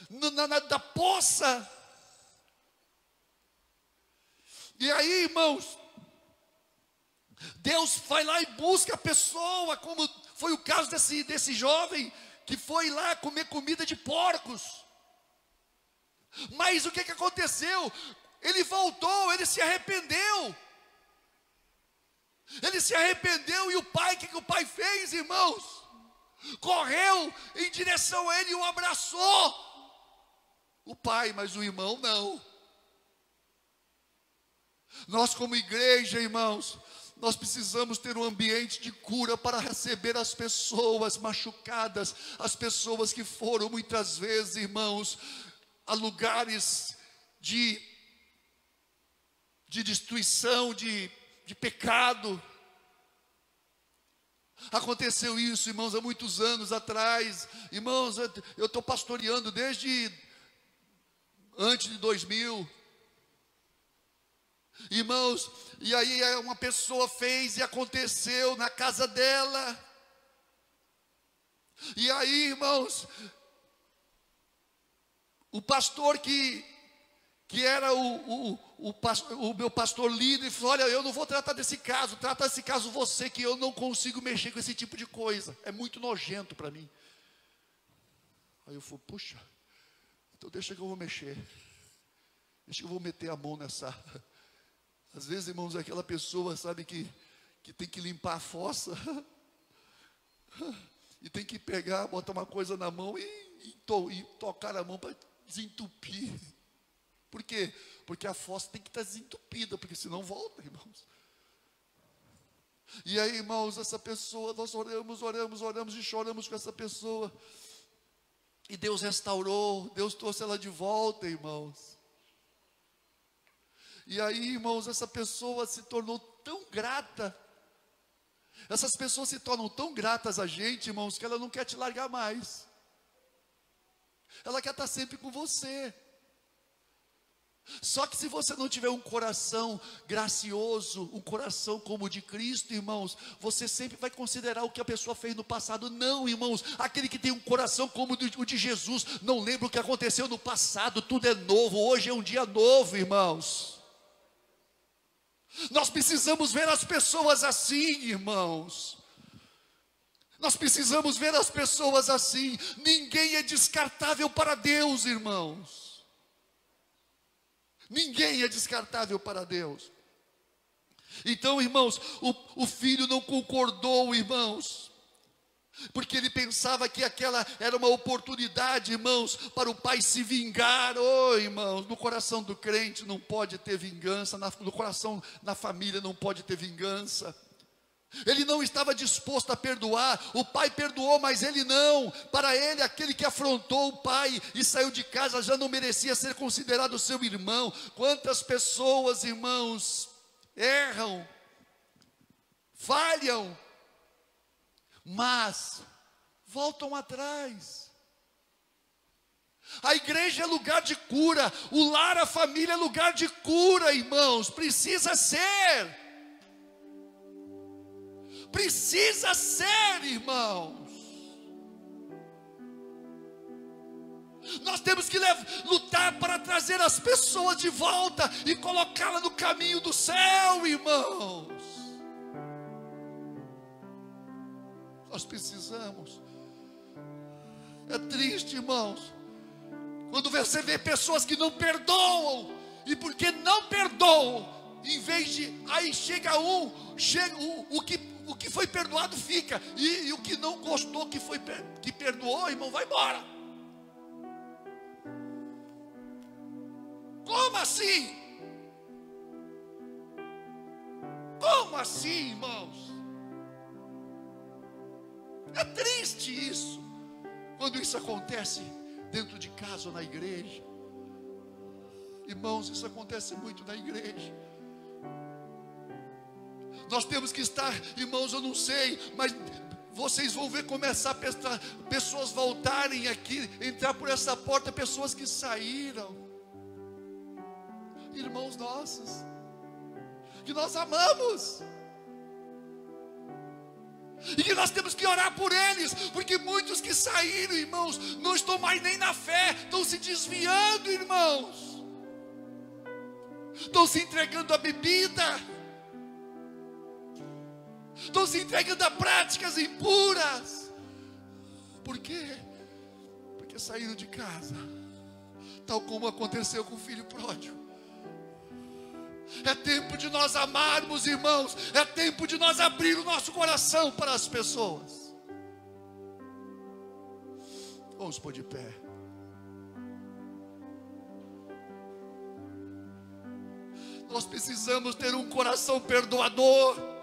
Speaker 2: na, na, da poça. E aí, irmãos, Deus vai lá e busca a pessoa, como foi o caso desse, desse jovem que foi lá comer comida de porcos. Mas o que, que aconteceu? Ele voltou, ele se arrependeu. Ele se arrependeu e o pai, o que, que o pai fez, irmãos? Correu em direção a ele e o abraçou. O pai, mas o irmão não. Nós, como igreja, irmãos, nós precisamos ter um ambiente de cura para receber as pessoas machucadas, as pessoas que foram muitas vezes, irmãos, a lugares de, de destruição, de, de pecado. Aconteceu isso, irmãos, há muitos anos atrás. Irmãos, eu estou pastoreando desde antes de 2000. Irmãos, e aí uma pessoa fez e aconteceu na casa dela. E aí, irmãos, o pastor que, que era o, o, o, o, meu pastor líder, falou: Olha, eu não vou tratar desse caso, trata esse caso você, que eu não consigo mexer com esse tipo de coisa, é muito nojento para mim. Aí eu falei: Puxa, então deixa que eu vou mexer, deixa que eu vou meter a mão nessa. Às vezes, irmãos, aquela pessoa, sabe, que, que tem que limpar a fossa, (laughs) e tem que pegar, botar uma coisa na mão e, e, to, e tocar a mão para desentupir. Por quê? Porque a fossa tem que estar desentupida, porque senão volta, irmãos. E aí, irmãos, essa pessoa, nós oramos, oramos, oramos e choramos com essa pessoa. E Deus restaurou, Deus trouxe ela de volta, irmãos. E aí, irmãos, essa pessoa se tornou tão grata. Essas pessoas se tornam tão gratas a gente, irmãos, que ela não quer te largar mais. Ela quer estar sempre com você. Só que se você não tiver um coração gracioso, um coração como o de Cristo, irmãos, você sempre vai considerar o que a pessoa fez no passado. Não, irmãos, aquele que tem um coração como o de Jesus, não lembra o que aconteceu no passado, tudo é novo, hoje é um dia novo, irmãos. Nós precisamos ver as pessoas assim, irmãos. Nós precisamos ver as pessoas assim. Ninguém é descartável para Deus, irmãos. Ninguém é descartável para Deus. Então, irmãos, o, o filho não concordou, irmãos, porque ele pensava que aquela era uma oportunidade, irmãos, para o pai se vingar. Oh, irmãos, no coração do crente não pode ter vingança, no coração da família não pode ter vingança. Ele não estava disposto a perdoar, o pai perdoou, mas ele não. Para ele, aquele que afrontou o pai e saiu de casa já não merecia ser considerado seu irmão. Quantas pessoas, irmãos, erram, falham, mas voltam atrás. A igreja é lugar de cura, o lar, a família é lugar de cura, irmãos, precisa ser. Precisa ser, irmãos. Nós temos que lutar para trazer as pessoas de volta e colocá-las no caminho do céu, irmãos. Nós precisamos. É triste, irmãos, quando você vê pessoas que não perdoam, e porque não perdoam, em vez de aí chega um, chega o, o que o que foi perdoado fica, e, e o que não gostou que foi que perdoou, irmão, vai embora. Como assim? Como assim, irmãos? É triste isso, quando isso acontece dentro de casa ou na igreja. Irmãos, isso acontece muito na igreja. Nós temos que estar, irmãos, eu não sei, mas vocês vão ver começar a pessoas voltarem aqui, entrar por essa porta, pessoas que saíram, irmãos nossos, que nós amamos, e que nós temos que orar por eles, porque muitos que saíram, irmãos, não estão mais nem na fé, estão se desviando, irmãos, estão se entregando à bebida, estão se entregando a práticas impuras. Por quê? Porque saíram de casa, tal como aconteceu com o filho pródigo. É tempo de nós amarmos, irmãos. É tempo de nós abrir o nosso coração para as pessoas. Vamos pôr de pé. Nós precisamos ter um coração perdoador.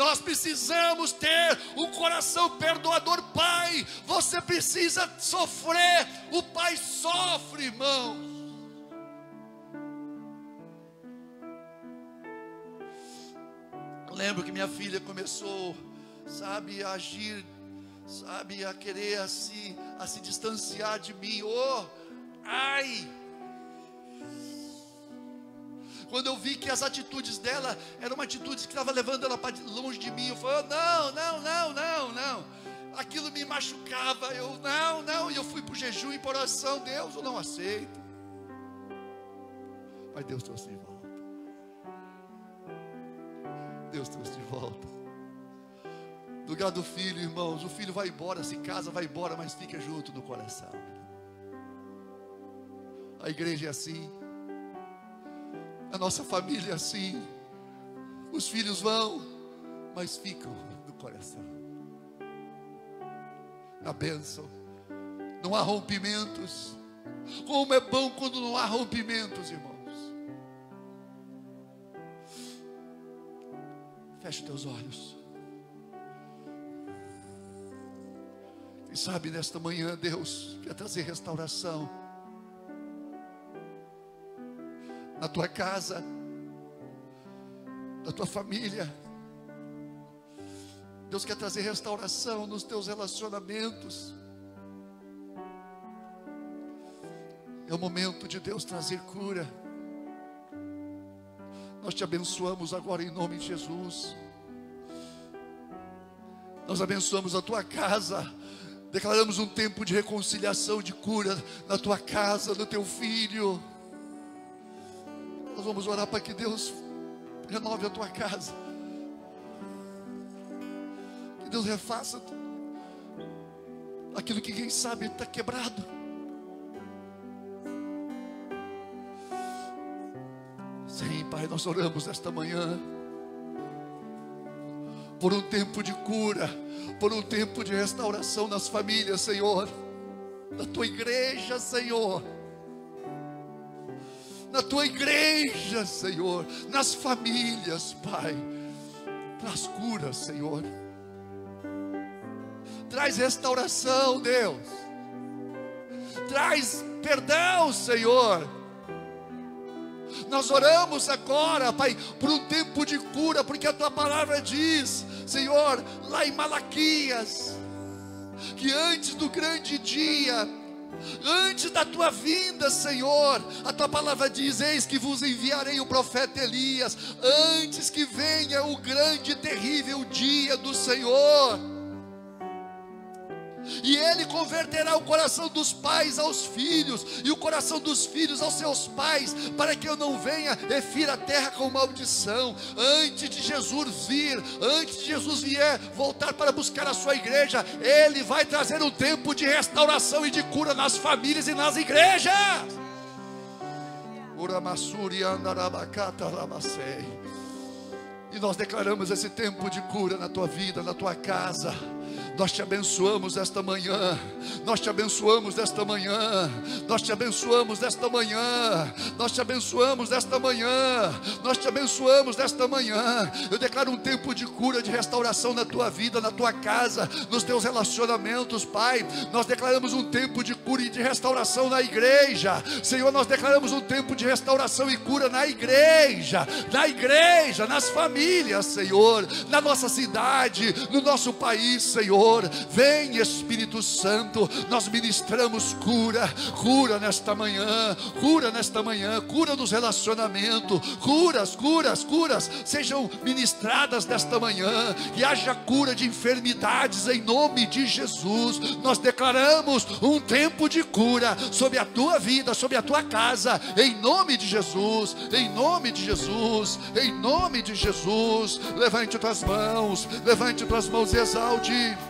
Speaker 2: Nós precisamos ter um coração perdoador, Pai. Você precisa sofrer. O Pai sofre, irmãos. lembro que minha filha começou, sabe, a agir, sabe, a querer a se, a se distanciar de mim. Oh, ai! Quando eu vi que as atitudes dela eram atitudes que estavam levando ela para longe de mim, eu falei: oh, não, não, não, não, não. Aquilo me machucava. Eu, não, não. E eu fui para o jejum e para oração. Deus, eu não aceito. Mas Deus trouxe de volta. Deus trouxe de volta. Lugar do filho, irmãos, o filho vai embora, se casa, vai embora, mas fica junto no coração. A igreja é assim. A nossa família assim. Os filhos vão, mas ficam no coração. A bênção. Não há rompimentos. Como é bom quando não há rompimentos, irmãos. Feche teus olhos. Quem sabe nesta manhã Deus quer trazer restauração na tua casa, na tua família. Deus quer trazer restauração nos teus relacionamentos. É o momento de Deus trazer cura. Nós te abençoamos agora em nome de Jesus. Nós abençoamos a tua casa. Declaramos um tempo de reconciliação, de cura na tua casa, no teu filho. Nós vamos orar para que Deus renove a tua casa. Que Deus refaça aquilo que quem sabe está quebrado. Sim, Pai, nós oramos esta manhã por um tempo de cura, por um tempo de restauração nas famílias, Senhor, na tua igreja, Senhor na tua igreja, Senhor, nas famílias, Pai. Traz cura, Senhor. Traz restauração, Deus. Traz perdão, Senhor. Nós oramos agora, Pai, por um tempo de cura, porque a tua palavra diz, Senhor, lá em Malaquias, que antes do grande dia, Antes da tua vinda, Senhor, a tua palavra diz: Eis que vos enviarei o profeta Elias, antes que venha o grande e terrível dia do Senhor e ele converterá o coração dos pais aos filhos, e o coração dos filhos aos seus pais, para que eu não venha e fira a terra com maldição. Antes de Jesus vir, antes de Jesus vier voltar para buscar a sua igreja, ele vai trazer um tempo de restauração e de cura nas famílias e nas igrejas. E nós declaramos esse tempo de cura na tua vida, na tua casa. Nós te abençoamos esta manhã. Nós te abençoamos esta manhã. Nós te abençoamos esta manhã. Nós te abençoamos esta manhã. Nós te abençoamos esta manhã. Eu declaro um tempo de cura, de restauração na tua vida, na tua casa, nos teus relacionamentos, Pai. Nós declaramos um tempo de cura e de restauração na igreja. Senhor, nós declaramos um tempo de restauração e cura na igreja, na igreja, nas famílias, Senhor, na nossa cidade, no nosso país, Senhor. Senhor. Vem, Espírito Santo, nós ministramos cura, cura nesta manhã, cura nesta manhã, cura nos relacionamentos, curas, curas, curas sejam ministradas nesta manhã, que haja cura de enfermidades em nome de Jesus. Nós declaramos um tempo de cura sobre a tua vida, sobre a tua casa, em nome de Jesus, em nome de Jesus, em nome de Jesus. Levante tuas mãos, levante tuas mãos e exalte.